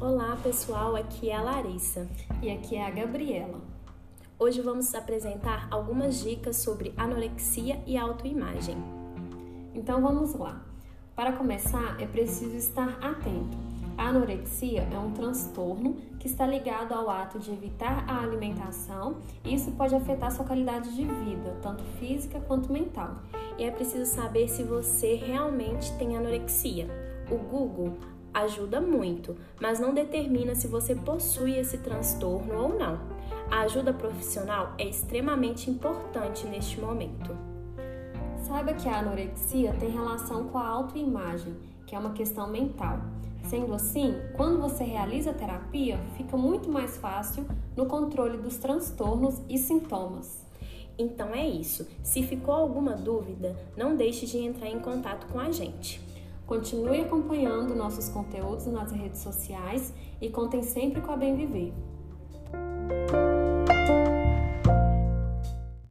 Olá pessoal, aqui é a Larissa e aqui é a Gabriela. Hoje vamos apresentar algumas dicas sobre anorexia e autoimagem. Então vamos lá. Para começar, é preciso estar atento. A anorexia é um transtorno que está ligado ao ato de evitar a alimentação e isso pode afetar sua qualidade de vida, tanto física quanto mental. E é preciso saber se você realmente tem anorexia. O Google ajuda muito, mas não determina se você possui esse transtorno ou não. A ajuda profissional é extremamente importante neste momento. Saiba que a anorexia tem relação com a autoimagem, que é uma questão mental. Sendo assim, quando você realiza a terapia, fica muito mais fácil no controle dos transtornos e sintomas. Então é isso. Se ficou alguma dúvida, não deixe de entrar em contato com a gente. Continue acompanhando nossos conteúdos nas redes sociais e contem sempre com a Bem Viver.